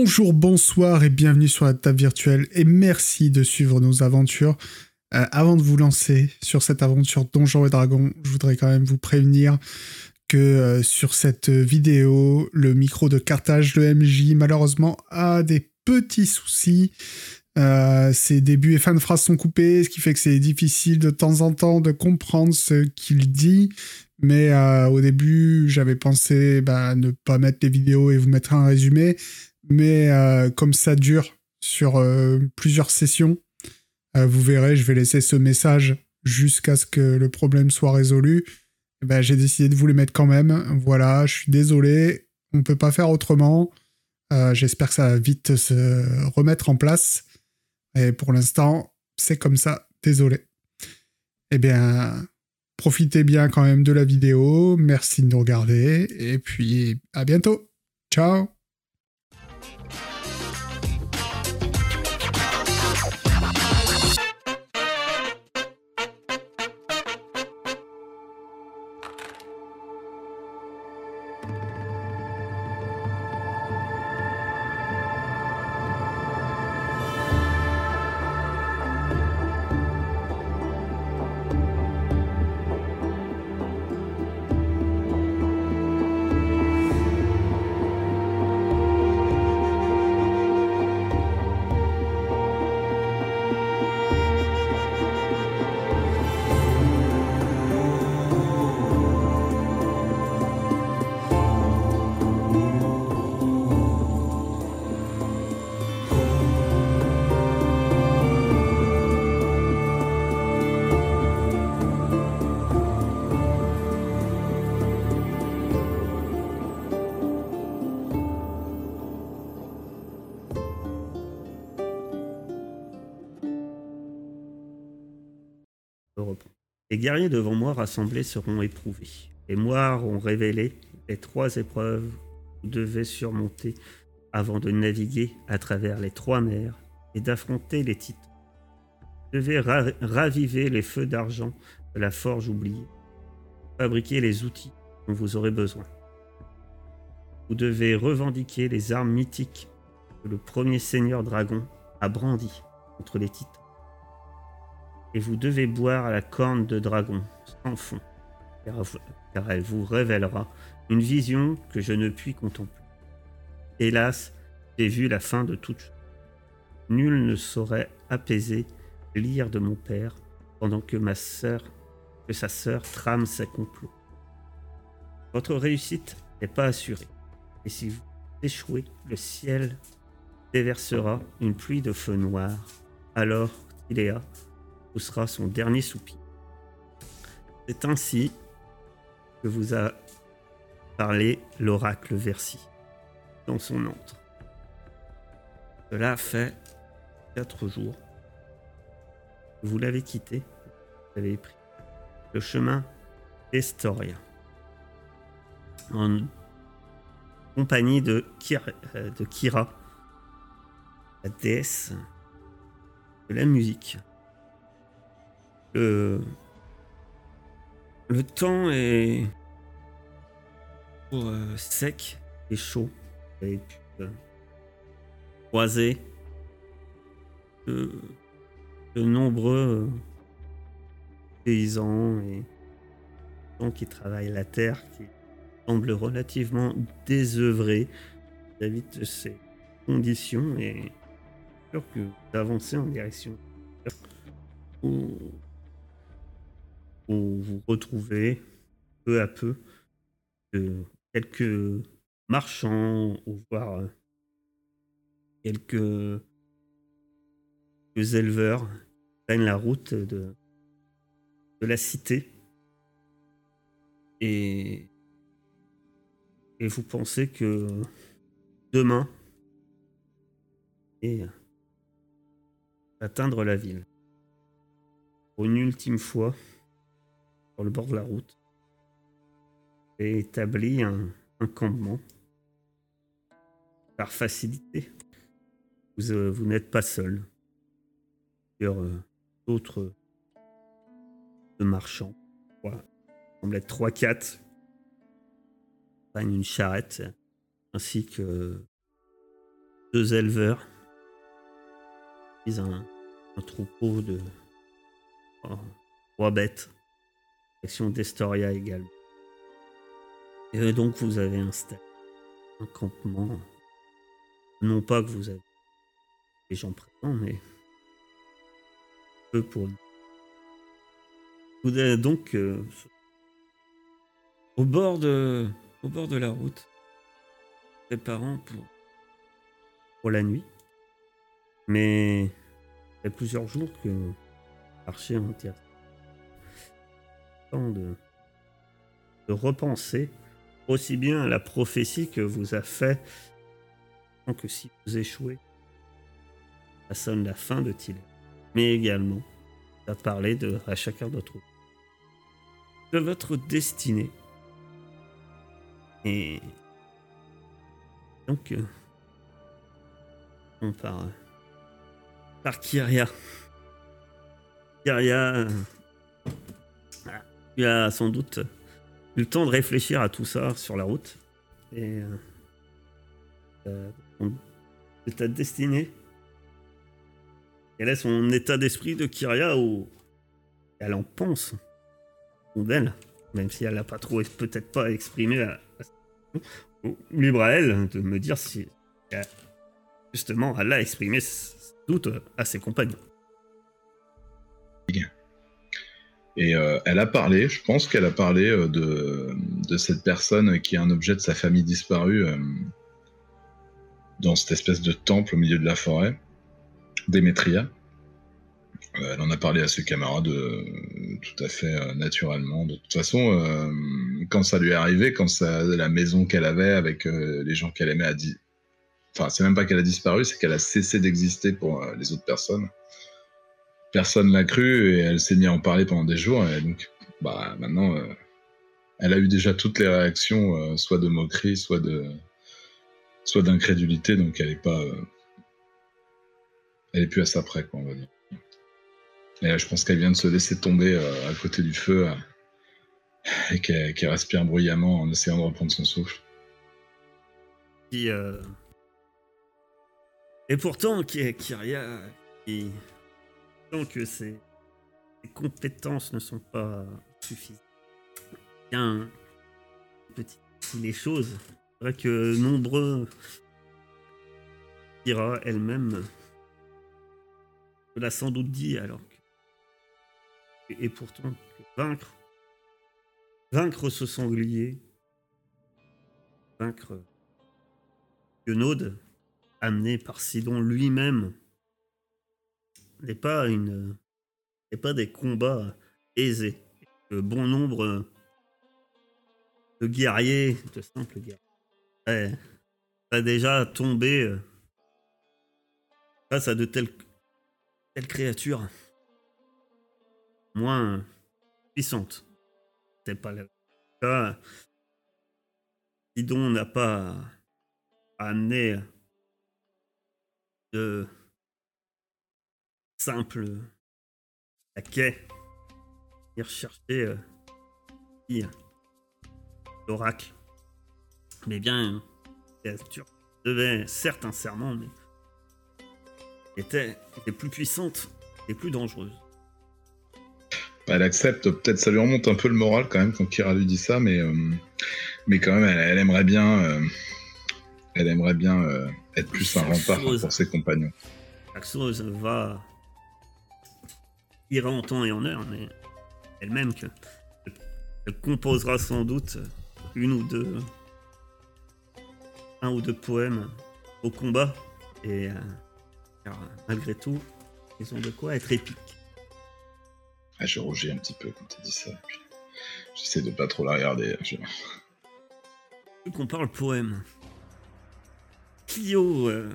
Bonjour, bonsoir et bienvenue sur la table virtuelle et merci de suivre nos aventures. Euh, avant de vous lancer sur cette aventure Donjons et Dragons, je voudrais quand même vous prévenir que euh, sur cette vidéo, le micro de cartage, le MJ, malheureusement, a des petits soucis. Euh, ses débuts et fins de phrases sont coupés, ce qui fait que c'est difficile de temps en temps de comprendre ce qu'il dit. Mais au début, j'avais pensé bah, ne pas mettre les vidéos et vous mettre un résumé. Mais euh, comme ça dure sur euh, plusieurs sessions, euh, vous verrez, je vais laisser ce message jusqu'à ce que le problème soit résolu. Eh ben, j'ai décidé de vous le mettre quand même. Voilà, je suis désolé, on ne peut pas faire autrement. J'espère que ça va vite se remettre en place. Et pour l'instant, c'est comme ça. Désolé. Eh bien, profitez bien quand même de la vidéo. Merci de nous regarder. Et puis, à bientôt. Ciao Les guerriers devant moi rassemblés seront éprouvés. Les moires ont révélé les trois épreuves que vous devez surmonter avant de naviguer à travers les trois mers et d'affronter les titans. Vous devez raviver les feux d'argent de la forge oubliée, fabriquer les outils dont vous aurez besoin. Vous devez revendiquer les armes mythiques que le premier seigneur dragon a brandies contre les titans et vous devez boire à la corne de dragon sans fond, car elle vous révélera une vision que je ne puis contempler. Hélas, j'ai vu la fin de toute chose. Nul ne saurait apaiser l'ire de mon père pendant que ma sœur, que sa sœur trame ses complots. Votre réussite n'est pas assurée, et si vous échouez, le ciel déversera une pluie de feu noir. Alors, Tiléa sera son dernier soupir. C'est ainsi que vous a parlé l'oracle Versi dans son antre. Cela fait quatre jours. Vous l'avez quitté, vous avez pris le chemin d'Estoria en compagnie de Kira, de Kira, la déesse de la musique. Le, le temps est euh, sec et chaud. Et euh, croiser de, nombreux paysans et gens qui travaillent la terre, qui semblent relativement désœuvrés vis-à-vis de ces conditions et sûr que vous avancez en direction vous retrouvez peu à peu quelques marchands ou voire euh, quelques, éleveurs prennent la route de, de la cité. Et, et vous pensez que demain et atteindre la ville. Pour une ultime fois sur le bord de la route et établi un, campement par facilité. Vous, euh, n'êtes pas seul. Sur euh, d'autres marchands, voilà. il semble être 3-4, prennent une charrette ainsi que deux éleveurs. Ils ont un, troupeau de trois bêtes. D'Estoria également. Et donc vous avez installé un campement. Non pas que vous avez les gens présents, mais peu pour. Vous êtes donc euh, au bord de au bord de la route, préparant pour pour la nuit. Mais il y a plusieurs jours que marché en tient de, repenser aussi bien à la prophétie que vous a fait que si vous échouez, ça sonne la fin de Tiller. Mais également, à parler de, à chacun d'entre vous de votre destinée. Et donc, euh, on part par Kyria. Kyria, euh, tu sans doute eu le temps de réfléchir à tout ça sur la route. Et euh, de ta destinée. Quel est son état d'esprit de Kyria ou elle en pense d'elle, même si elle n'a pas trop, peut-être pas exprimé à, libre elle de me dire si justement elle a exprimé doute à ses compagnons. Et euh, elle a parlé, je pense qu'elle a parlé euh, de, cette personne qui est un objet de sa famille disparue euh, dans cette espèce de temple au milieu de la forêt, Démétria. Elle en a parlé à ses camarades tout à fait naturellement. De toute façon, quand ça lui est arrivé, quand la maison qu'elle avait avec les gens qu'elle aimait a dit. Enfin, c'est même pas qu'elle a disparu, c'est qu'elle a cessé d'exister pour les autres personnes. Personne l'a cru et elle s'est mise à en parler pendant des jours. Et donc, bah, maintenant, elle a eu déjà toutes les réactions, soit de moquerie, soit de, soit d'incrédulité. Donc, elle est pas, elle est plus à sa près, quoi, on va dire. Et je pense qu'elle vient de se laisser tomber euh, à côté du feu euh, et qu'elle respire bruyamment en essayant de reprendre son souffle. Euh, et pourtant, Kyria, qui que ses, compétences ne sont pas suffisantes, bien petit les choses, c'est vrai que nombreux Kyria elle-même l'a sans doute dit alors et pourtant, vaincre, vaincre ce sanglier, vaincre Guenaude, amené par Sidon lui-même, n'est pas une, n'est pas des combats aisés. bon nombre de guerriers, de simples guerriers, a déjà tombé face à de telles, telles créatures moins puissante. C'est pas le cas. Sidon n'a pas amené de simple quai et rechercher euh, l'oracle. Mais bien, tu devait certes un serment, mais était, était plus puissante et plus dangereuse. Elle accepte, peut-être ça lui remonte un peu le moral quand même quand Kira lui dit ça, mais, euh, mais quand même, elle, aimerait bien, euh, elle aimerait bien euh, être plus un rempart pour ses compagnons. Axos va ira en temps et en heure, mais elle-même que elle composera sans doute une ou deux, un ou deux poèmes au combat, et malgré tout, ils ont de quoi être épiques. Ah, je rougis un petit peu quand tu dis ça. J'essaie de pas trop la regarder. Je... Qu'on parle poème. Clio, euh,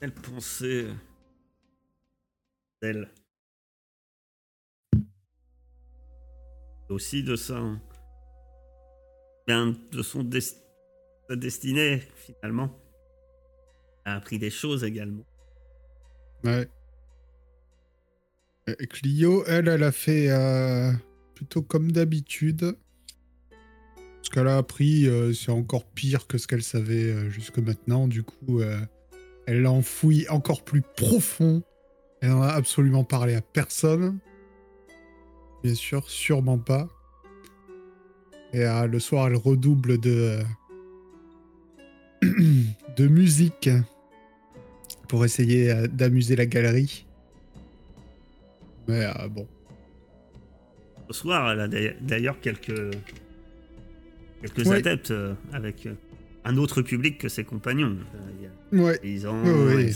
elle pensait d'elle. Aussi de. Hein. Bien de son destinée, finalement. Elle a appris des choses également. Ouais. Euh, Clio, elle, elle a fait euh, plutôt comme d'habitude. Ce qu'elle a appris, euh, c'est encore pire que ce qu'elle savait jusque maintenant. Du coup, Elle l'a enfoui encore plus profond. Elle n'en a absolument parlé à personne. Bien sûr, sûrement pas. Et euh, le soir, elle redouble de, de musique pour essayer euh, d'amuser la galerie. Mais euh, bon. Ce soir, elle a d'ailleurs quelques, quelques adeptes avec un autre public que ses compagnons. Il y a ouais. Ils ont, ouais,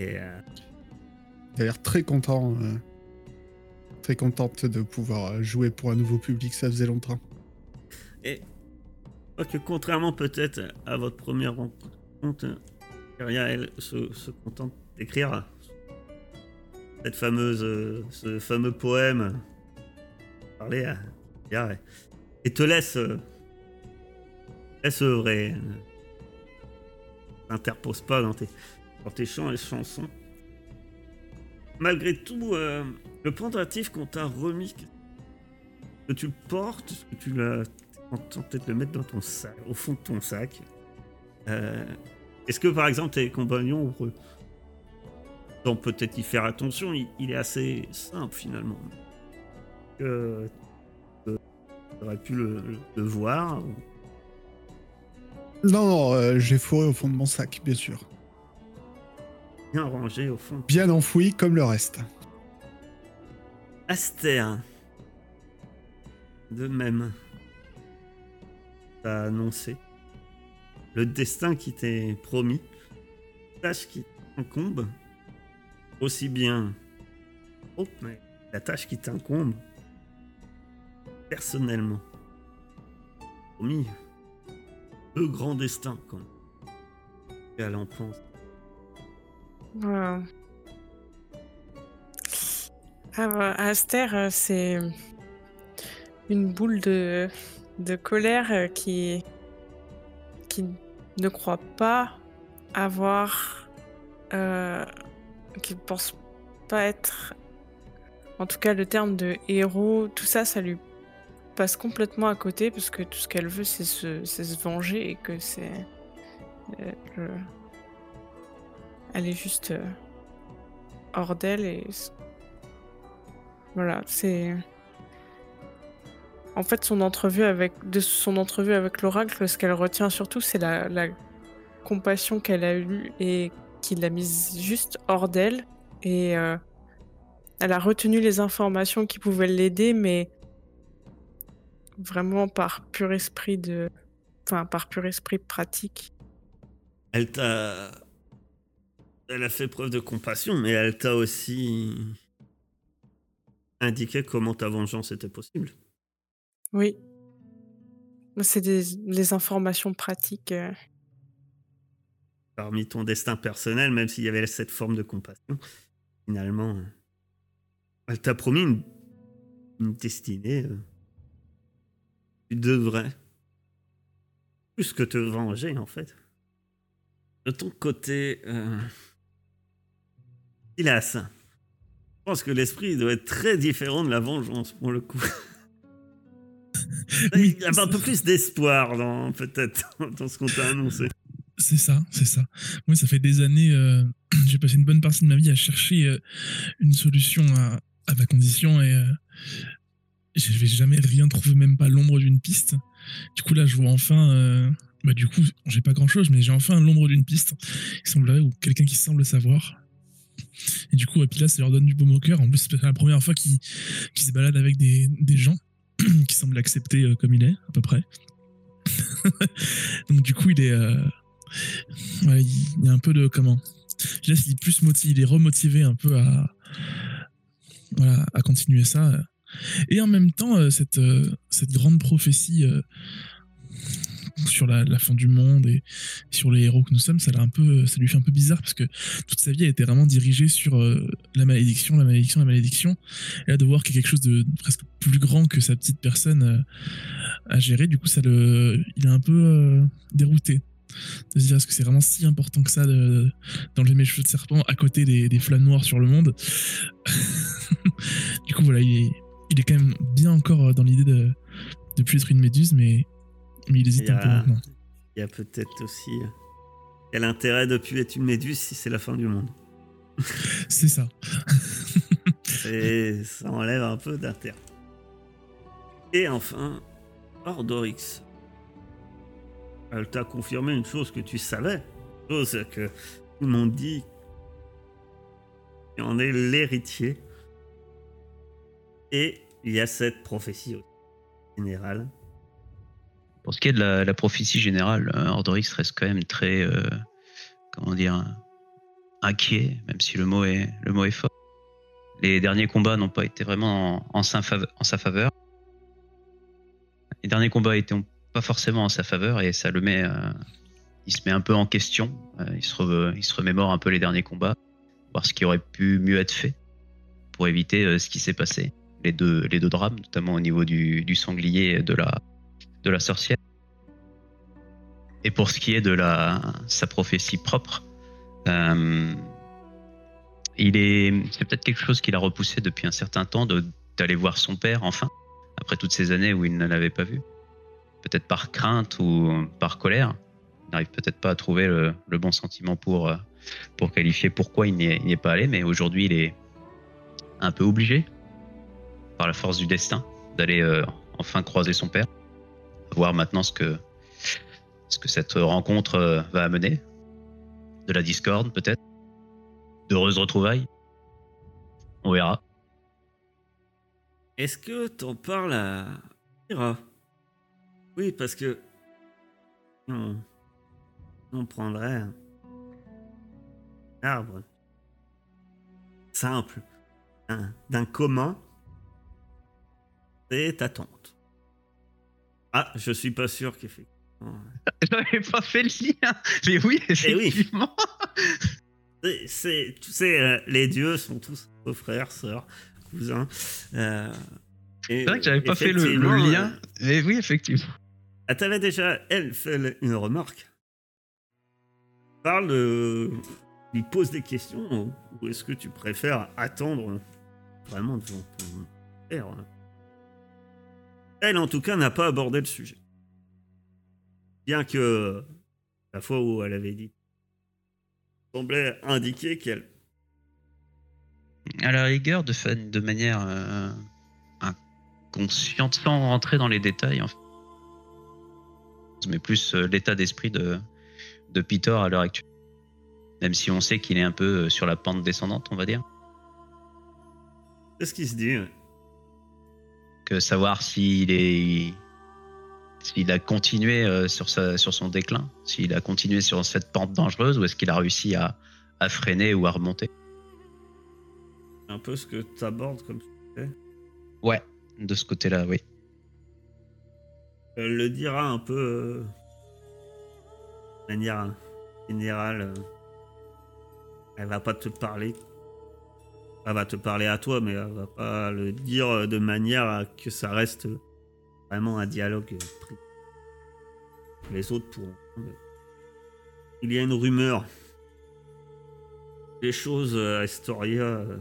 Il a l'air très content. Très contente de pouvoir jouer pour un nouveau public, ça faisait longtemps. Et que contrairement peut-être à votre première rencontre, Kyria, elle se, contente d'écrire cette fameuse, ce fameux poème, parler à et te laisse, laisse œuvrer. N'interpose pas dans tes, dans tes chants et chansons. Malgré tout, euh, le pendatif qu'on t'a remis, que tu portes, que tu l'as peut-être le mettre dans ton sac, au fond de ton sac. Euh, est-ce que par exemple tes compagnons vont peut-être y faire attention? Il, est assez simple finalement. Que tu aurais pu le, voir. Non, euh, j'ai fourré au fond de mon sac, bien sûr. Bien rangé au fond. Bien enfoui comme le reste. De même annoncé. Le destin qui t'est promis. Tâche qui t'incombe. Aussi bien. Oh, mais la tâche qui t'incombe. Personnellement. Promis. Deux grands destins, quand Elle en pense. Ah, bah, Aster, euh, c'est une boule de colère euh, qui, qui ne croit pas avoir. Euh, qui pense pas être. En tout cas, le terme de héros, tout ça, ça lui passe complètement à côté parce que tout ce qu'elle veut, c'est se, se, venger et que c'est. Euh, elle est juste hors d'elle et. Voilà, c'est. En fait, son entrevue avec, de son entrevue avec l'oracle, ce qu'elle retient surtout, c'est la, compassion qu'elle a eue et qui l'a mise juste hors d'elle. Et euh, elle a retenu les informations qui pouvaient l'aider, mais vraiment par pur esprit de, enfin par pur esprit pratique. Elle t'a, elle a fait preuve de compassion, mais elle t'a aussi indiqué comment ta vengeance était possible. Oui. C'est des, informations pratiques. Euh. Parmi ton destin personnel, même s'il y avait cette forme de compassion, finalement, elle t'a promis une, destinée. Euh. Tu devrais plus que te venger, en fait. De ton côté, euh... hélas, je pense que l'esprit doit être très différent de la vengeance pour le coup. Il y a un peu plus d'espoir dans peut-être dans ce qu'on t'a annoncé. C'est ça, c'est ça. Moi, ça fait des années, euh, j'ai passé une bonne partie de ma vie à chercher euh, une solution à, ma condition et euh, je n'avais jamais rien trouvé, même pas l'ombre d'une piste. Du coup, là, je vois enfin. bah, du coup, j'ai pas grand chose, mais j'ai enfin l'ombre d'une piste. Il semblerait, ou quelqu'un qui semble savoir. Et du coup, là, ça leur donne du baume au cœur. En plus, c'est la première fois qu'ils se baladent avec des, des gens. qui semble accepter euh, comme il est, à peu près. Donc du coup, il est, euh, il y a un peu de comment. Laisse il est plus motivé, il est remotivé un peu à, voilà, à continuer ça. Et en même temps, euh, cette, cette grande prophétie sur la, fin du monde et sur les héros que nous sommes, ça, lui fait un peu bizarre parce que toute sa vie a été vraiment dirigée sur euh, la malédiction, la malédiction, la malédiction. Et là, de voir qu'il y a quelque chose de presque plus grand que sa petite personne euh, à gérer, du coup, ça le, il est un peu euh, dérouté de se dire est-ce que c'est vraiment si important que ça d'enlever mes cheveux de serpent à côté des, des flammes noires sur le monde? Du coup voilà il est, il est quand même bien encore dans l'idée de de plus être une méduse mais mais il hésite un peu maintenant. Il y a peut-être aussi Quel intérêt de tuer une méduse si c'est la fin du monde C'est ça. Et ça enlève un peu d'intérêt. Et enfin, Ordorix. Elle t'a confirmé une chose que tu savais, une chose que tout le monde dit. Il en est l'héritier. Et il y a cette prophétie aussi, générale. Pour ce qui est de la, prophétie générale, euh, Ordorix reste quand même très, euh, comment dire, inquiet, même si le mot est, fort. Les derniers combats n'ont pas été vraiment en, sa faveur. Les derniers combats étaient pas forcément en sa faveur et ça le met, euh, il se met un peu en question. Il, se remémore un peu les derniers combats, voir ce qui aurait pu mieux être fait pour éviter ce qui s'est passé. Les deux, les deux drames, notamment au niveau du, du sanglier et de la, de la sorcière. Et pour ce qui est de la, sa prophétie propre, euh, il est, c'est peut-être quelque chose qu'il a repoussé depuis un certain temps d'aller voir son père enfin, après toutes ces années où il ne l'avait pas vu. Peut-être par crainte ou par colère. Il n'arrive peut-être pas à trouver le, bon sentiment pour, euh, pour qualifier pourquoi il n'y est, il n'y est pas allé, mais aujourd'hui il est un peu obligé, par la force du destin, d'aller euh, enfin croiser son père. Voir maintenant ce que, ce que cette rencontre euh, va amener. De la discorde peut-être. D'heureuses retrouvailles. On verra. Est-ce que t'en parles à Ira Oui, parce que on, on prendrait un arbre simple un- d'un commun et ta tante. Ah, je suis pas sûr qu'effectivement. J'avais pas fait le lien, mais oui, Eh oui. effectivement. C'est- C'est, tu sais, euh, les dieux sont tous vos frères, sœurs, cousins. euh, C'est vrai que j'avais pas fait le, lien, euh, mais oui, effectivement. Ah, t'avais déjà, elle, fait une remarque. Parle lui pose des questions, ou est-ce que tu préfères attendre vraiment devant ton père hein? Elle, en tout cas, n'a pas abordé le sujet. Bien que la fois où elle avait dit semblait indiquer qu'elle À la rigueur, de, fa- de manière euh, inconsciente, sans rentrer dans les détails, en fait. mais plus euh, l'état d'esprit de, de Peter à l'heure actuelle. Même si on sait qu'il est un peu euh, sur la pente descendante, on va dire. C'est ce qui se dit. ouais. Que savoir s'il est. S'il a continué euh, sur, sa, sur son déclin, s'il a continué sur cette pente dangereuse, ou est-ce qu'il a réussi à, à freiner ou à remonter. Un peu ce que tu abordes comme Ouais, de ce côté-là, oui. Elle le dira un peu euh, de manière générale. euh, elle va pas te parler. Elle va te parler à toi, mais elle va pas le dire euh, de manière à que ça reste vraiment un dialogue euh, privé. Les autres pourront. Il y a une rumeur. Les choses euh, à euh,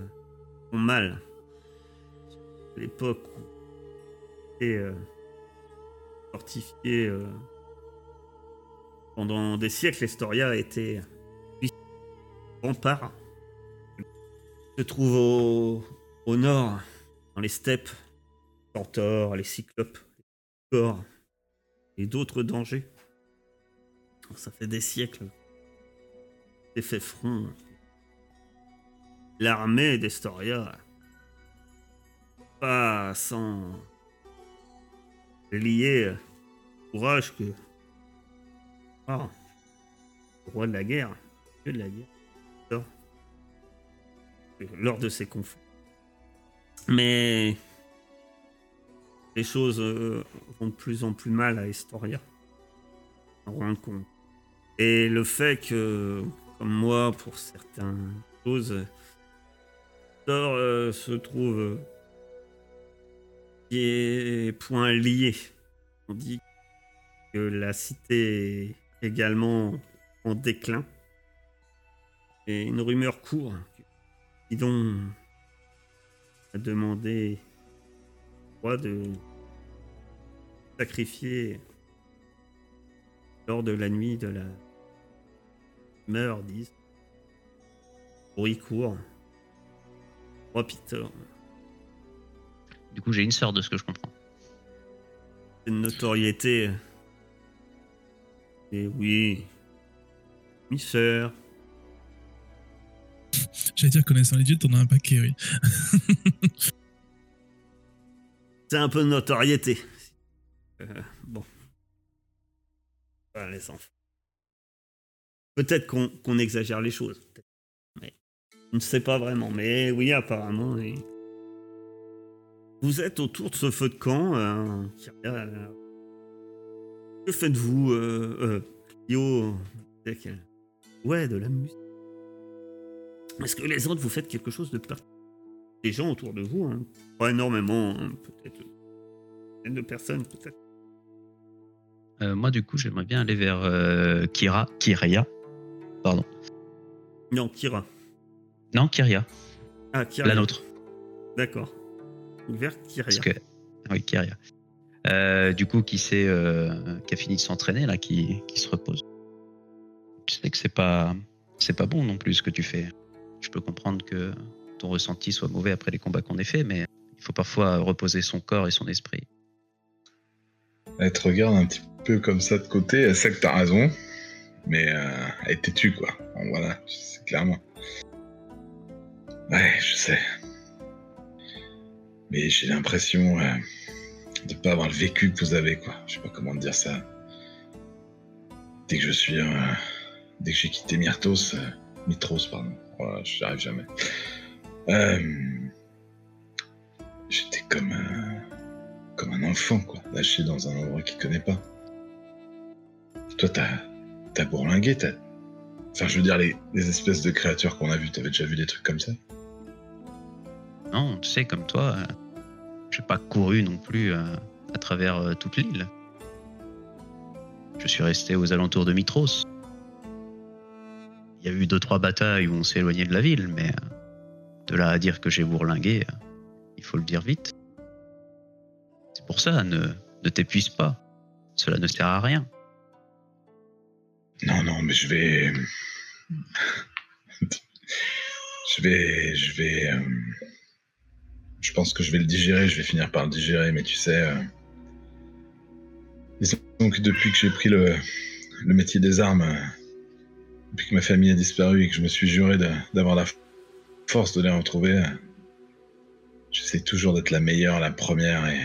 vont mal. À l'époque où et euh, fortifié euh, pendant des siècles, Estoria a été rempart. Se trouve au, nord, dans les steppes, Centaures, les cyclopes, les corps et d'autres dangers. Ça fait des siècles fait front. L'armée d'Estoria, pas sans lier courage que ah, roi de la guerre, dieu de la guerre, lors, de ces conflits. Mais les choses euh, vont de plus en plus mal à Estoria. On rend compte. Et le fait que, comme moi, pour certaines choses, Thor euh, se trouve euh, des points liés. On dit que la cité est également en déclin. Et une rumeur court. A demandé au roi de sacrifier lors de la nuit de la meurt, 10. Bruit court. Oh Peter. Du coup, j'ai une sœur de ce que je comprends. C'est une notoriété. Et oui. Mi sœur. J'allais dire, connaissant les dieux, t'en as un paquet, oui. C'est un peu de notoriété. Euh, bon. Voilà, les enfants. Peut-être qu'on exagère les choses. Mais on ne sait pas vraiment. Mais oui, apparemment. Vous êtes autour de ce feu de camp. euh, euh, que faites-vous, euh, que- Ouais, de la musique. Est-ce que les autres, vous faites quelque chose de particulier? Des gens autour de vous, hein. pas énormément, hein, peut-être une dizaine de personnes, peut-être. Euh, moi, du coup, j'aimerais bien aller vers euh, Kira, Kiria. Pardon. Non, Kira. Non, Kiria, Ah, Kira. la nôtre. D'accord. Vers. Parce que... Oui, Kiria. Euh, du coup, qui, euh, qui a fini de s'entraîner, là, qui, qui se repose? Tu sais que c'est pas, c'est pas bon non plus ce que tu fais. Je peux comprendre que ton ressenti soit mauvais après les combats qu'on ait faits, mais il faut parfois reposer son corps et son esprit. Elle te regarde un petit peu comme ça de côté, elle sait que t'as raison, mais euh, elle est têtue, quoi. Voilà, c'est clairement. Ouais, je sais. Mais j'ai l'impression euh, de pas avoir le vécu que vous avez, quoi. Je sais pas comment dire ça. Dès que je suis... euh, dès que j'ai quitté Myrtos... euh, Mitros, pardon. Voilà, j'y arrive jamais. Euh, J'étais comme... un comme un enfant, quoi, lâché dans un endroit qu'il connaît pas. Toi, t'as, t'as bourlingué, t'as. Enfin, je veux dire, les, les espèces de créatures qu'on a vues, t'avais déjà vu des trucs comme ça? Non, tu sais, comme toi, euh, j'ai pas couru non plus euh, à travers euh, toute l'île. Je suis resté aux alentours de Mitros. Il y a eu deux trois batailles où on s'est éloigné de la ville, mais euh, de là à dire que j'ai bourlingué, euh, il faut le dire vite. C'est pour ça, ne, t'épuise pas. Cela ne sert à rien. Non, non, mais je vais. je vais. Je vais. euh, Je pense que je vais le digérer, je vais finir par le digérer, mais tu sais. Disons que depuis que j'ai pris le, le métier des armes, depuis que ma famille a disparu et que je me suis juré d'avoir la force de les retrouver, j'essaie toujours d'être la meilleure, la première, et.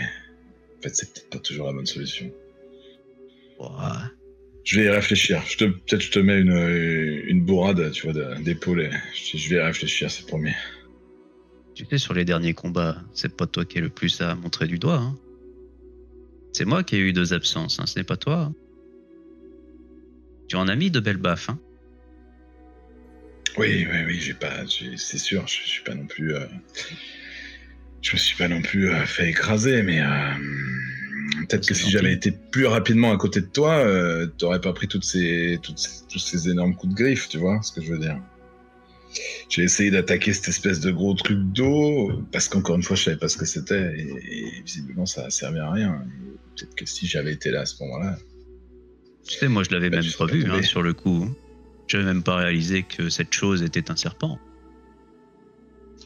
En fait, c'est peut-être pas toujours la bonne solution. Je vais y réfléchir. Peut-être je te mets une, une bourrade, tu vois, de- d'épaule. et Je, je vais y réfléchir, c'est promis. Tu sais, sur les derniers combats, c'est pas toi qui es le plus à montrer du doigt. hein. C'est moi qui ai eu deux absences, hein, ce n'est pas toi. Tu en as mis de belles baffes. Hein. Oui, oui, oui, j'ai pas, c'est sûr, je, je suis pas non plus, euh, je me suis pas non plus euh, fait écraser, mais euh, peut-être que si j'avais été plus rapidement à côté de toi, t'aurais pas pris toutes ces, toutes ces- tous ces énormes coups de griffe, tu vois ce que je veux dire. J'ai essayé d'attaquer cette espèce de gros truc d'eau parce qu'encore une fois, je savais pas ce que c'était et, et visiblement ça a servi à rien. Peut-être que si j'avais été là à ce moment-là, Tu sais, moi je l'avais Bah, même pas vu hein, sur le coup. J'avais même pas réalisé que cette chose était un serpent.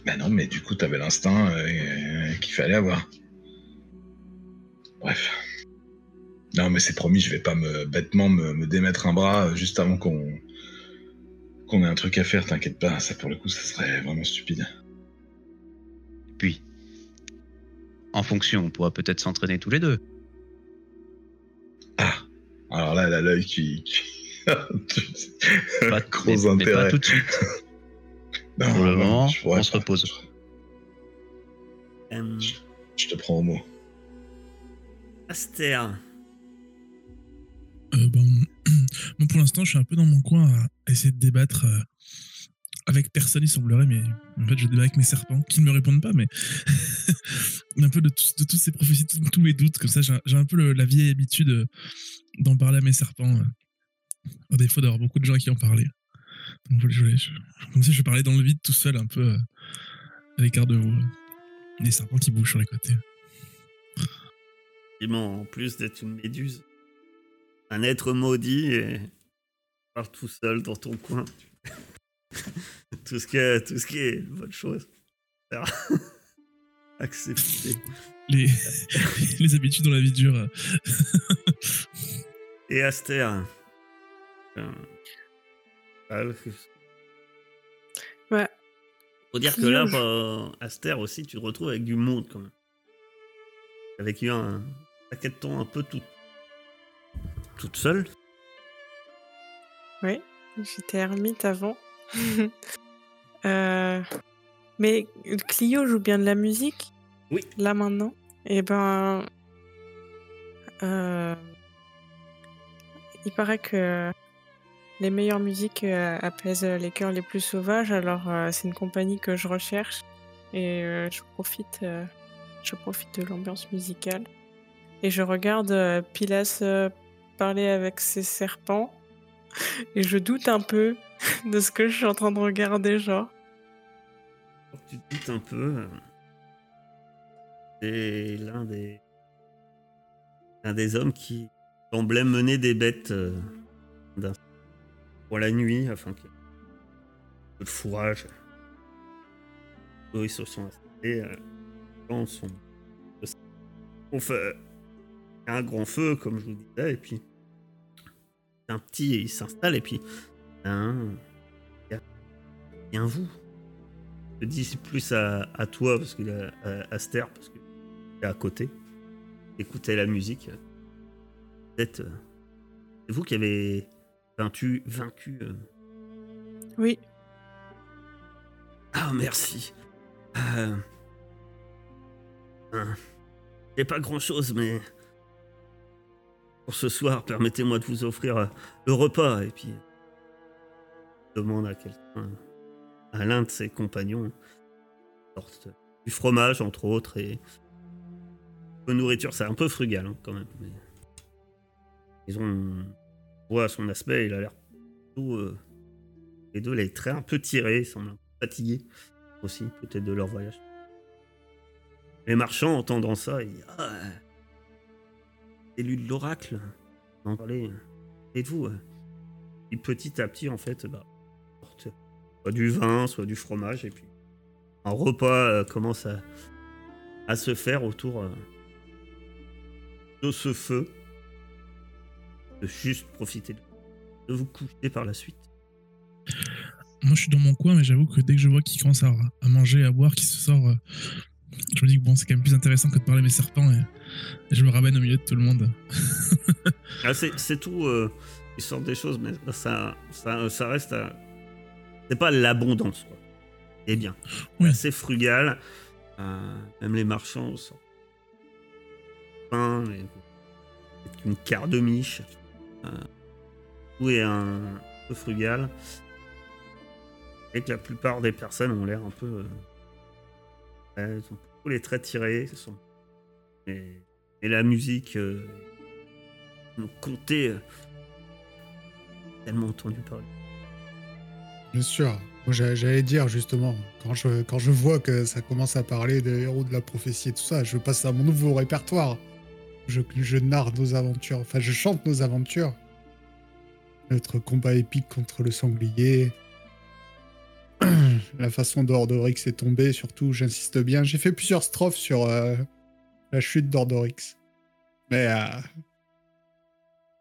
Ben non, mais du coup, t'avais l'instinct euh, qu'il fallait avoir. Bref. Non, mais c'est promis, je vais pas me bêtement me, me démettre un bras euh, juste avant qu'on qu'on ait un truc à faire. T'inquiète pas, ça pour le coup, ça serait vraiment stupide. Puis, en fonction, on pourra peut-être s'entraîner tous les deux. Ah, alors là, elle a l'œil qui. qui- Pas, Gros mais- mais pas intérêt. tout de suite. Non, Pour le moment, on se repose. Euh, Je te prends au mot. Aster. Euh, moi, pour l'instant, je suis un peu dans mon coin à essayer de débattre euh, avec personne, il semblerait, mais en fait, je débat avec mes serpents qui ne me répondent pas, mais un peu de, de toutes ces prophéties, tous, tous mes doutes, comme ça, j'ai un peu le- la vieille habitude d'en parler à mes serpents, euh, au défaut d'avoir beaucoup de gens qui en parler. Donc, voilà, je voulais- je- comme si je parlais dans le vide tout seul, un peu euh, à l'écart de vous. euh. Les serpents qui bougent sur les côtés. En plus d'être une méduse, un être maudit et parles tout seul dans ton coin. tout, ce qui est, tout ce qui est bonne chose. Accepter. Les, les habitudes dans la vie dure. Et Aster. Euh, Ouais. Faut dire que là, bah, Aster aussi, tu te retrouves avec du monde quand même. Avec eu un paquet de temps un peu tout, toute seule. J'étais ermite avant. Euh, Mais Clio joue bien de la musique Oui. Là maintenant Et ben. euh, Il paraît que les meilleures musiques euh, apaisent les cœurs les plus sauvages, alors euh, c'est une compagnie que je recherche et euh, je profite, de l'ambiance musicale et je regarde Pilas parler avec ses serpents et je doute un peu de ce que je suis en train de regarder, genre. Tu te doutes un peu. C'est l'un des. l'un des hommes qui semblait mener des bêtes d'un- pour la nuit afin qu'il y ait un peu de fourrage. Eux, ils se sont installés. euh, un grand feu, comme je vous disais, et puis. Un petit, il s'installe, et puis. Un. Bien vous je dis plus à, toi, parce qu'il est à, parce que est à côté. Écoutez la musique. Euh, c'est vous qui avez vaincu. vaincu euh, Oui, Ah, merci. Euh, euh, J'ai pas grand chose, mais. Pour ce soir, permettez-moi de vous offrir euh, le repas. Et puis. je demande à quelqu'un, à l'un de ses compagnons, une sorte du fromage, entre autres, et. un peu de nourriture. C'est un peu frugal, hein, quand même. mais- Ils ont. Voit son aspect, il a l'air tout. euh, Les deux, les un peu tirés, ils semblent un fatigués aussi, peut-être de leur voyage. Les marchands, entendant ça, ils Ah, euh, de l'oracle, en parlait. Et vous euh. Et petit à petit, en fait, bah, soit du vin, soit du fromage, et puis un repas euh, commence à, se faire autour euh, de ce feu. De juste profiter de, vous coucher par la suite. Moi, je suis dans mon coin, mais j'avoue que dès que je vois qu'il commence à, à manger, à boire, qu'il se sort, euh, je me dis que bon, c'est quand même plus intéressant que de parler à mes serpents et, et je me ramène au milieu de tout le monde. Ah, c'est tout. euh, ils sortent des choses, mais ça, ça, ça reste. à- C'est pas l'abondance, quoi. C'est bien. Oui. C'est frugal. Euh, même les marchands sortent. Pain, et- une quart de miche. Euh, tout est un peu frugal. Et que la plupart des personnes ont l'air un peu. euh, ils ont tous les traits tirés. sont- Et, la musique. euh, nous compter. euh, tellement entendu parler. Bien sûr. J'allais dire justement, quand je, quand je vois que ça commence à parler des héros de la prophétie et tout ça, je passe à mon nouveau répertoire. Je, je narre nos aventures, enfin, je chante nos aventures. Notre combat épique contre le sanglier. La façon d'Ordorix est tombée, surtout, j'insiste bien. J'ai fait plusieurs strophes sur euh, la chute d'Ordorix. Mais euh,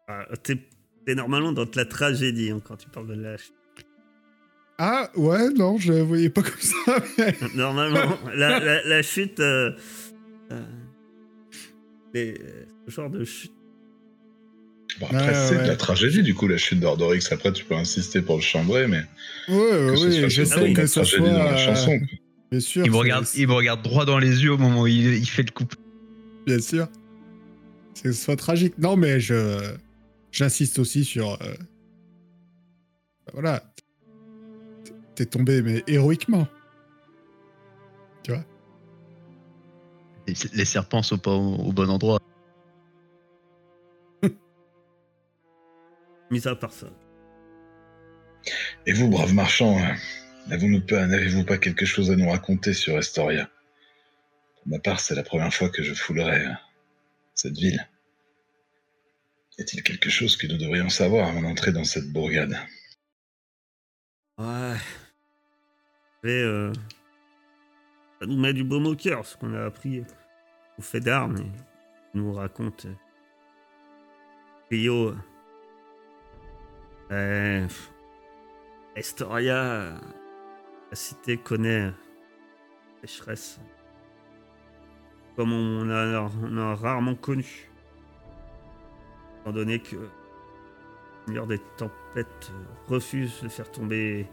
Ah, T'es t'es normalement dans de la tragédie hein, quand tu parles de la. ch- Ah, ouais, non, je voyais pas comme ça. mais- Normalement, la, la- la chute. euh, euh, les- ce genre de chute. Bon, après, Ouais, c'est ouais. de la tragédie, du coup, la chute d'Ordorix. Après, tu peux insister pour le chambrer, mais Ouais, ouais, que ce oui, soit j'essaie surtout que une ce tragédie soit. dans la euh, chanson. Bien sûr. Il me, regarde, il me regarde droit dans les yeux au moment où il, il fait le coup. Bien sûr. C'est que ce soit tragique. Non, mais je. J'insiste aussi sur. euh, Voilà. T'es tombé, mais héroïquement. Les, les serpents sont pas au, au bon endroit. Mis à part ça. Et vous, braves marchands, euh, n'avez-vous pas, n'avez-vous pas quelque chose à nous raconter sur Estoria Pour ma part, c'est la première fois que je foulerai euh, cette ville. Y a-t-il quelque chose que nous devrions savoir avant d'entrer dans cette bourgade? Ouais. Mais, euh, ça nous met du baume au cœur, ce qu'on a appris au fait d'armes. Nous raconte. euh, Rio. euh, pff, Estoria. La cité connaît la sécheresse. Comme on a, a rarement connu. Étant donné que Seigneur des tempêtes euh, refuse de faire tomber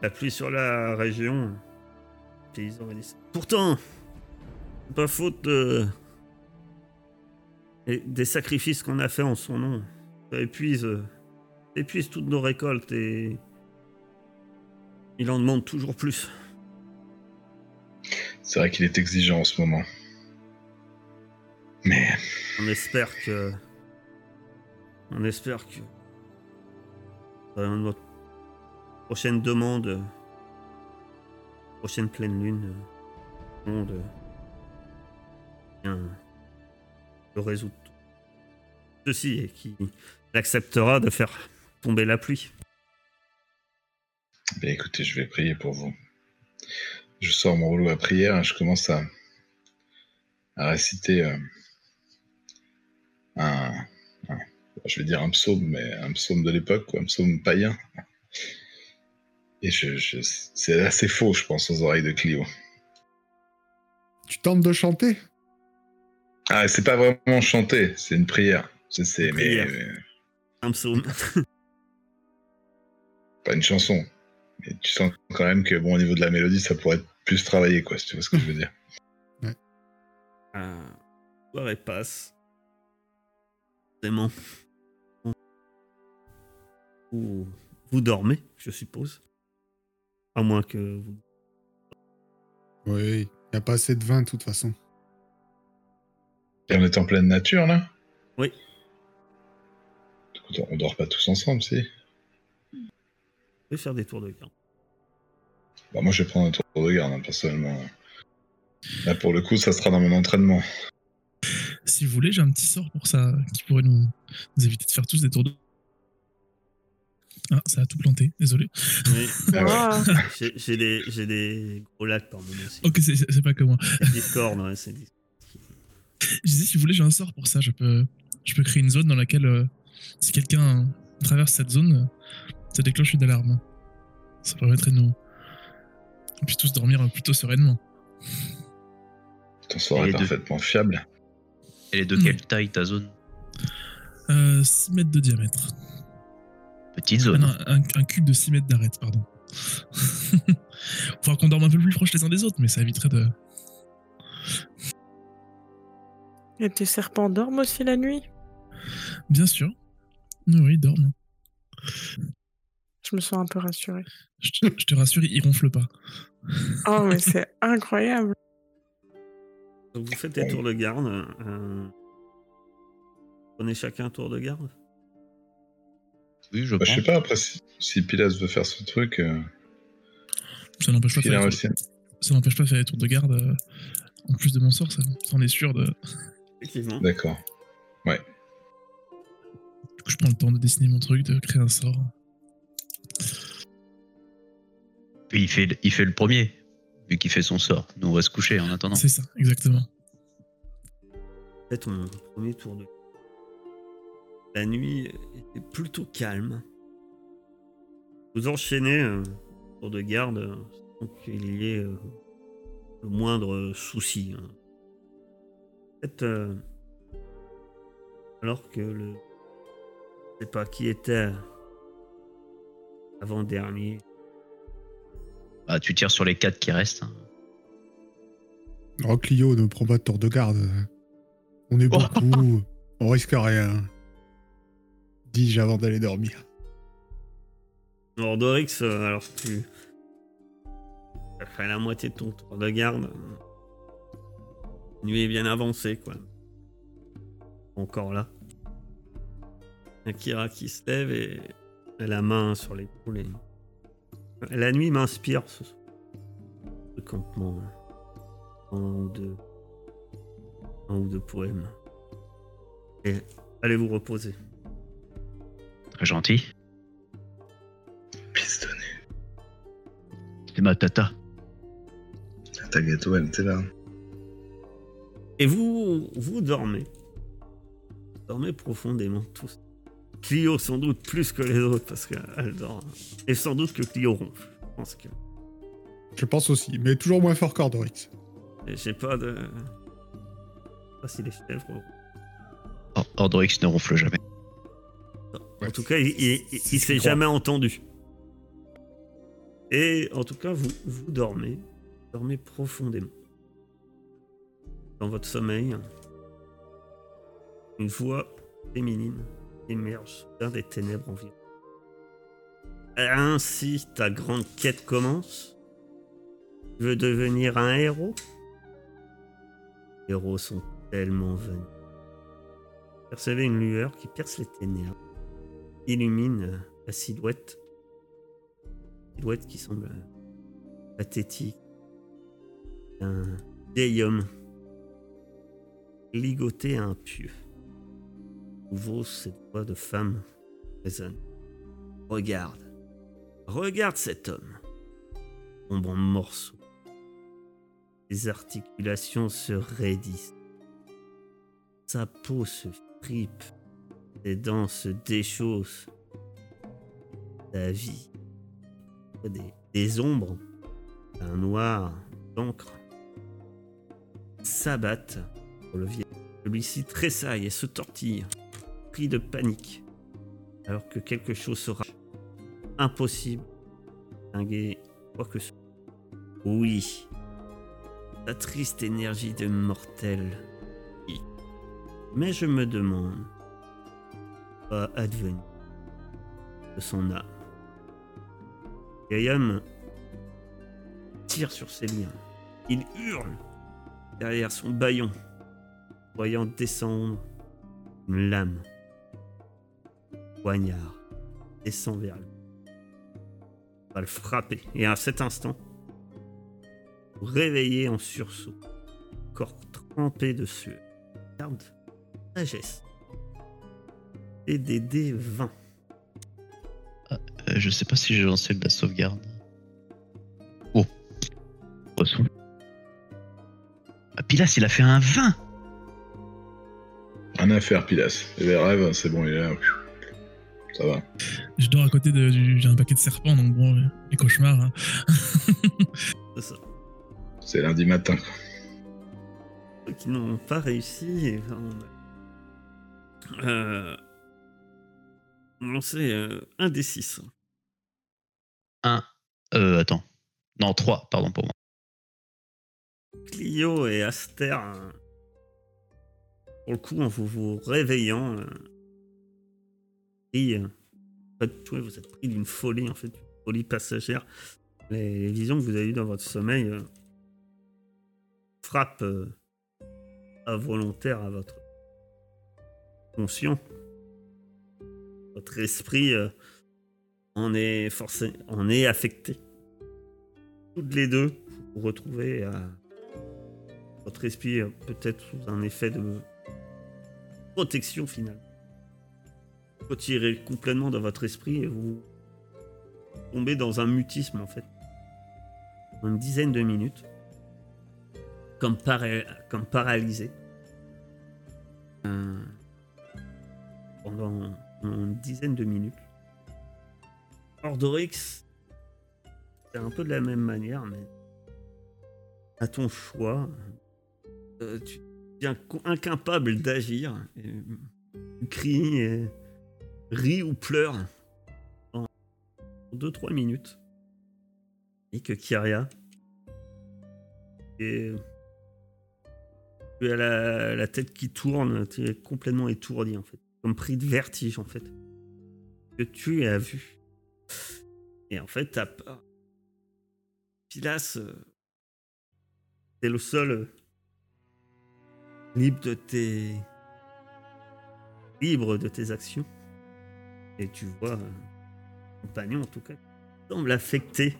la pluie sur la région. Paysans. Pourtant, pas faute de... et des sacrifices qu'on a fait en son nom. Ça épuise, euh, épuise toutes nos récoltes et il en demande toujours plus. C'est vrai qu'il est exigeant en ce moment. Mais On espère que. On espère que. dans notre prochaine demande. euh, Prochaine pleine lune. euh, monde. Bien. Le résoudre. Ceci et qui acceptera de faire tomber la pluie. Ben écoutez, je vais prier pour vous. Je sors mon rouleau à prière et je commence à, à réciter euh, un, un- je vais dire un psaume, mais un psaume de l'époque, un psaume païen. Et je, je- c'est assez faux, je pense, aux oreilles de Clio. Tu tentes de chanter? Ah, c'est pas vraiment chanter, c'est une prière. C'est, mais euh, Un psaume. pas une chanson. Mais tu sens quand même que, bon, au niveau de la mélodie, ça pourrait être plus travaillé, quoi, si tu vois ce que je veux dire. La soirée passe. Vraiment. Vous, vous dormez, je suppose. À moins que vous. Oui, y a pas assez de vin de toute façon. Et on est en pleine nature, là Oui. On dort pas tous ensemble, si Vous pouvez faire des tours de garde. Bah, moi, je vais prendre un tour de garde, hein, personnellement. Là, pour le coup, ça sera dans mon entraînement. Si vous voulez, j'ai un petit sort pour ça qui pourrait nous, nous éviter de faire tous des tours de. Ah, ça a tout planté, désolé. Oui, Ah ouais. Ah, j'ai des, j'ai des gros lacs par moment aussi. Ok, c'est- c'est c'est pas que moi. Discord, ouais, c'est dis- Je disais, si vous voulez, j'ai un sort pour ça. Je peux, je peux créer une zone dans laquelle, euh, si quelqu'un traverse cette zone, ça déclenche une alarme. Ça permettrait de nous. On puisse tous dormir plutôt sereinement. Ton sort Et est de- parfaitement fiable. Elle est de quelle taille ta zone? Euh, 6 mètres de diamètre. Petite Ah zone. non, un, un cube de 6 mètres d'arête, pardon. Faudra qu'on dorme un peu plus proche les uns des autres, mais ça éviterait de. Et tes serpents dorment aussi la nuit? Bien sûr. Oui, oui, ils dorment. Je me sens un peu rassurée. Je te, je te rassure, ils ronflent pas. Oh, mais c'est incroyable. Donc vous faites des tours de garde. euh, Prenez chacun un tour de garde? Oui, je Bah, je sais pas, après, si, si Pilas veut faire son truc, euh, Ça n'empêche pas, de faire a les tours- de faire les tours de garde. euh, en plus de mon sort, ça, ça en est sûr. De... Effectivement. D'accord. Du coup, je prends le temps de dessiner mon truc, de créer un sort. Puis il fait, il fait le premier, vu qu'il fait son sort. Nous, on va se coucher en attendant. C'est ça, exactement. Ton premier tour de La nuit était plutôt calme. Vous enchaînez un tour de garde euh, sans qu'il y ait euh, le moindre souci. hein. Faites, euh, alors que le. Je sais pas qui était avant-dernier. Ah, tu tires sur les quatre qui restent. hein. Oh, ne prends pas de tour de garde. On est beaucoup. on risque rien. Dis-je avant d'aller dormir. Alors Dorix, euh, alors que tu as fait la moitié de ton tour de garde. La nuit est bien avancée, quoi. Encore là. Akira qui se lève et a la main sur l'épaule. et- La nuit m'inspire. Ce campement. Un ou deux. Un ou deux poèmes. Et allez vous reposer. Très gentil. Pistonné. C'est ma tata. Ta gâteau, elle était là. Et vous, vous dormez. Vous dormez profondément tous. Clio sans doute plus que les autres parce qu'elle dort. Et sans doute que Clio ronfle. Je pense que Je pense aussi, mais toujours moins fort qu'Ordorix. j'ai pas de. Je sais pas si les chèvres. Or- Ordorix ne ronfle jamais. En tout cas, il, il, il- il s'est jamais entendu. Et en tout cas, vous, vous dormez. Vous dormez profondément. Dans votre sommeil, une voix féminine émerge d'un des ténèbres environ. Ainsi, ta grande quête commence. Tu veux devenir un héros? Les héros sont tellement venus. Percevez une lueur qui perce les ténèbres illumine la silhouette. Silhouette qui semble pathétique. Un vieil homme ligoté à un pieu. Nouveau, cette voix de femme résonne. Regarde. Regarde cet homme. Tombe en morceaux. Ses articulations se raidissent. Sa peau se fripe. Ses dents se déchaussent. Sa vie. Des, ombres, un noir d'encre, s'abattent le vieil. Celui-ci tressaille et se tortille, pris de panique, alors que quelque chose sera impossible. Dinguer quoi que ce soit. Oui, la triste énergie de mortel. Mais je me demande va advenir de son âme. Gaiam tire sur ses liens. Il hurle derrière son baillon, voyant descendre une lame. Poignard descend vers lui. Va le frapper. Et à cet instant, vous en sursaut, corps trempé de sueur. Garde sagesse. Et des dés 20. Euh, je sais pas si j'ai lancé de la sauvegarde. Oh. Reçu. Ah, Pilas, il a fait un 20 Rien à faire, Pilas. Les rêves, c'est bon, il est là. Ça va. Je dors à côté de. du- J'ai un paquet de serpents, donc bon, euh, les cauchemars. hein. C'est ça. C'est lundi matin. quoi. Ceux qui n'ont pas réussi, on a- euh, on a lancé euh, un des 6. 1. Euh, attends. Non, 3, pardon pour moi. Clio et Aster, euh, pour le coup, en vous vous réveillant, euh, et, euh, vous êtes pris d'une folie, en fait, une folie passagère. Les, visions que vous avez eues dans votre sommeil euh, frappent euh, involontaires à votre conscient. Votre esprit euh, en est forcé, en est affecté. Toutes les deux, vous vous retrouvez à votre esprit peut-être sous un effet de protection finale. Vous tirez complètement dans votre esprit et vous tombez dans un mutisme en fait. Une dizaine de minutes. Comme, comme paralysé. Euh, pendant une dizaine de minutes. Ordorix, c'est un peu de la même manière, mais à ton choix, euh, incapable d'agir. cries, et ris ou pleures en 2-3 minutes. Et que Kyria, et tu as la, tête qui tourne, tu es complètement étourdi en fait, comme pris de vertige en fait. Que tu as vu. Et en fait, t'as peur. Pilas, euh, t'es le seul libre de tes libre de tes actions. Et tu vois, euh, compagnon en tout cas, semble affecté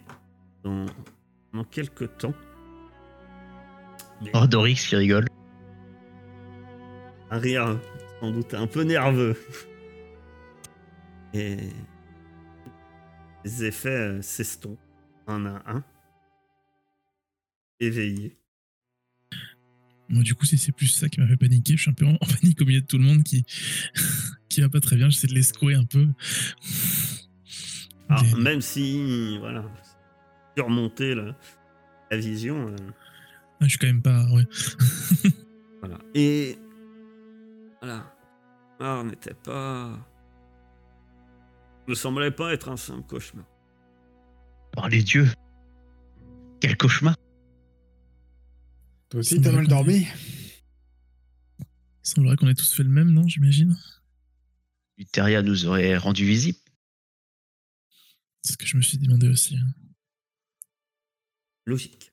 dans, dans quelques temps. Mais Ordorix qui rigole. un rire sans doute un peu nerveux. Et les effets euh, s'estompent un à un. Éveillé. Moi, du coup, si c'est plus ça qui m'a fait paniquer, je suis un peu en en panique au milieu de tout le monde qui, qui va pas très bien. J'essaie de l'escouer un peu. Alors, même si, voilà, surmonter la, la vision, euh, Ah, je suis quand même pas. Ouais. voilà. Et voilà, ah, n'était pas, ne semblait pas être un simple cauchemar. Par les dieux. Quel cauchemar. Toi aussi, t'as mal dormi? Il semblerait qu'on ait tous fait le même, non J'imagine? Luteria nous aurait rendu visite. C'est ce que je me suis demandé aussi. hein. Logique.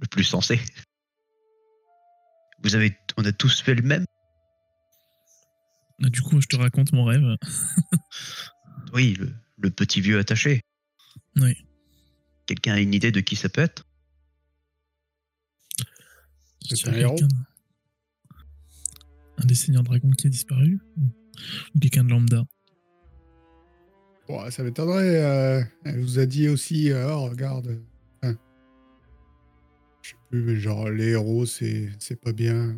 Le plus sensé. Vous avez, on a tous fait le même? Ah, du coup, je te raconte mon rêve. Oui, le, le petit vieux attaché. Oui. Quelqu'un a une idée de qui ça peut être? C'est un héros Un des seigneurs dragons qui a disparu Ou quelqu'un de lambda Bon, ça m'étonnerait. euh, elle vous a dit aussi, euh, oh, regarde. enfin, je sais plus, mais genre, les héros, c'est c'est pas bien.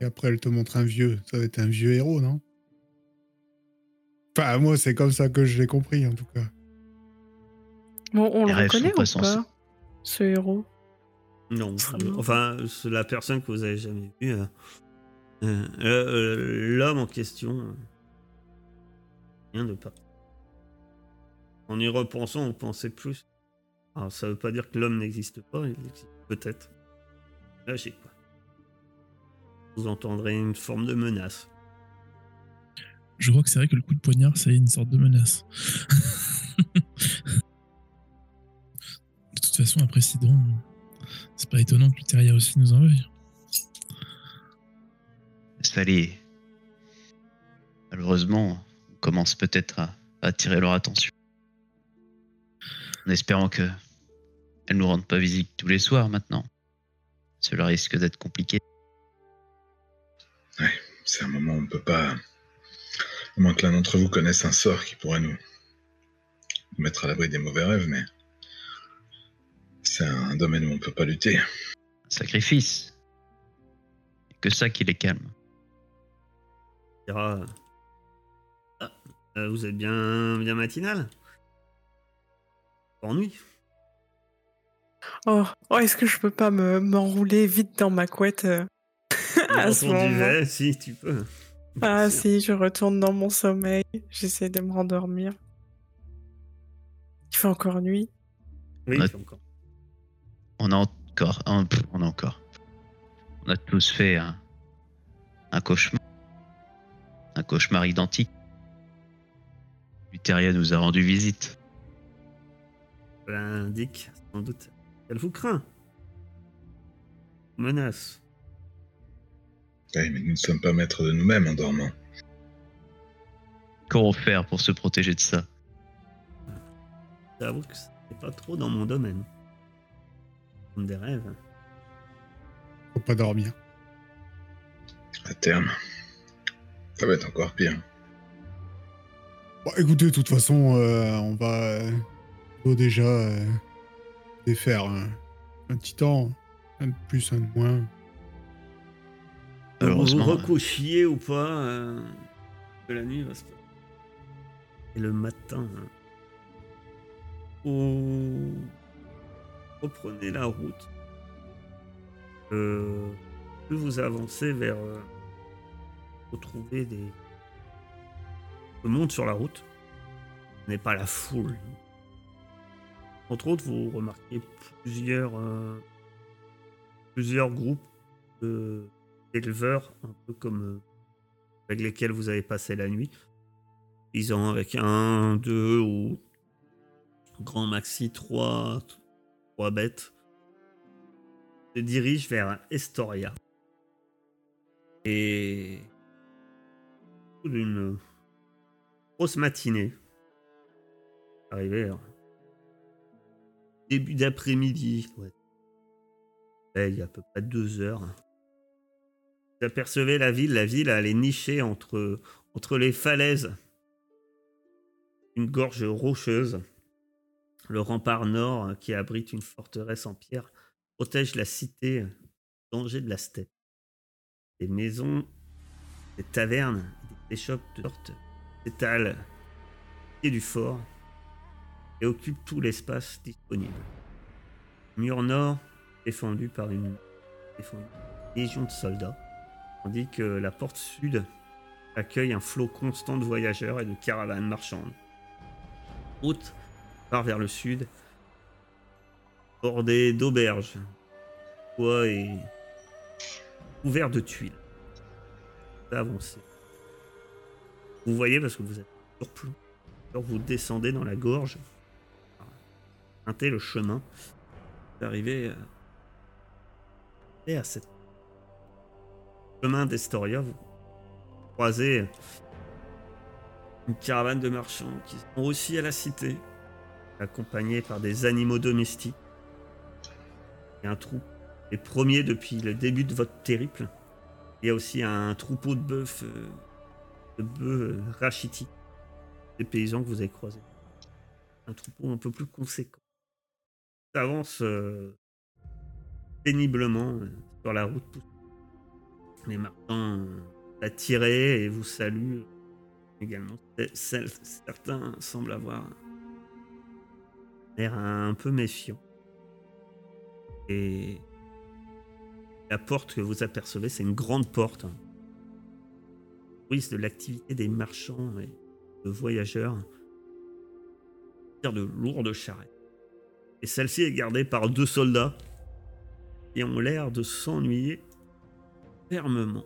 Et après, elle te montre un vieux. Ça va être un vieux héros, non? Enfin, moi, c'est comme ça que je l'ai compris, en tout cas. Bon, on Les le reconnaît pas ou sensés. pas Ce héros? Non, Vraiment. euh, enfin, c'est la personne que vous avez jamais vue. euh, euh, euh, L'homme en question, rien de pas. En y repensant, vous pensez plus. Alors, ça veut pas dire que l'homme n'existe pas, il existe peut-être. Logique, quoi. Vous entendrez une forme de menace. Je crois que c'est vrai que le coup de poignard, c'est une sorte de menace. de toute façon, après Sidon, c'est pas étonnant que Luteria aussi nous en veuille. Malheureusement, on commence peut-être à, à attirer leur attention. En espérant que elles nous rendent pas visite tous les soirs maintenant. Cela risque d'être compliqué. C'est un moment où on ne peut pas. À moins que l'un d'entre vous connaisse un sort qui pourrait nous, nous mettre à l'abri des mauvais rêves, mais. C'est un domaine où on ne peut pas lutter. Un sacrifice. Que ça qui les calme. Ah, euh, vous êtes bien, bien matinal? Ennui Oh, oh est-ce que je peux pas me m'enrouler vite dans ma couette euh, à Dans ce moment duvet, si tu peux. Ah si, je retourne dans mon sommeil. J'essaie de me rendormir. Il fait encore nuit. Oui, il fait encore. On a encore. un- pff, On a encore. On a tous fait un, un cauchemar. Un cauchemar identique. Luteria nous a rendu visite. Cela indique sans doute qu'elle vous craint. Menace. Oui, mais nous ne sommes pas maîtres de nous-mêmes en dormant. Comment faire pour se protéger de ça? J'avoue que c'est pas trop dans mon domaine. Des rêves. Faut pas dormir. À terme, ça va être encore pire. Bon, écoutez, de toute façon, euh, on va euh, déjà euh, défaire un, un titan. Un de plus, un de moins. Vous Malheureusement, vous recouchiez ou pas, euh, que la nuit va se passer. Et le matin, hein, vous reprenez la route. Vous avancez vers euh, retrouver des le monde sur la route n'est pas la foule. Entre autres, vous remarquez plusieurs euh, plusieurs groupes de éleveurs, un peu comme euh, avec lesquels vous avez passé la nuit. Ils avec un, deux ou grand maxi trois, trois bêtes. Se dirigent vers Estoria. Et d'une grosse matinée, arrivé en début d'après-midi, il y a peu près deux heures. Vous apercevez la ville, la ville elle est nichée entre, entre les falaises une gorge rocheuse. Le rempart nord, qui abrite une forteresse en pierre, protège la cité du danger de la steppe. Des maisons, des tavernes, des échoppes de sorte s'étalent pied du fort et occupent tout l'espace disponible. Le mur nord défendu par une, défendu par une légion de soldats, tandis que la porte sud accueille un flot constant de voyageurs et de caravanes marchandes. Vers le sud, bordée d'auberges, bois et couvert de tuiles. Avancez. Vous voyez parce que vous êtes sur plomb. Alors vous descendez dans la gorge, pointez le chemin, vous arrivez à, et à cette chemin d'Estoria, vous croisez une caravane de marchands qui sont aussi à la cité, accompagnés par des animaux domestiques. Et un trou, les premiers depuis le début de votre périple. Il y a aussi un troupeau de bœufs, euh, de bœufs euh, rachitiques, des paysans que vous avez croisés. Un troupeau un peu plus conséquent. Ça avance euh, péniblement sur la route. Les marchands attirés et vous saluent également. Certains semblent avoir un peu méfiant. Et la porte que vous apercevez, c'est une grande porte. hein. Bruit de l'activité des marchands et de voyageurs. De lourdes charrettes. Et celle-ci est gardée par deux soldats qui ont l'air de s'ennuyer fermement.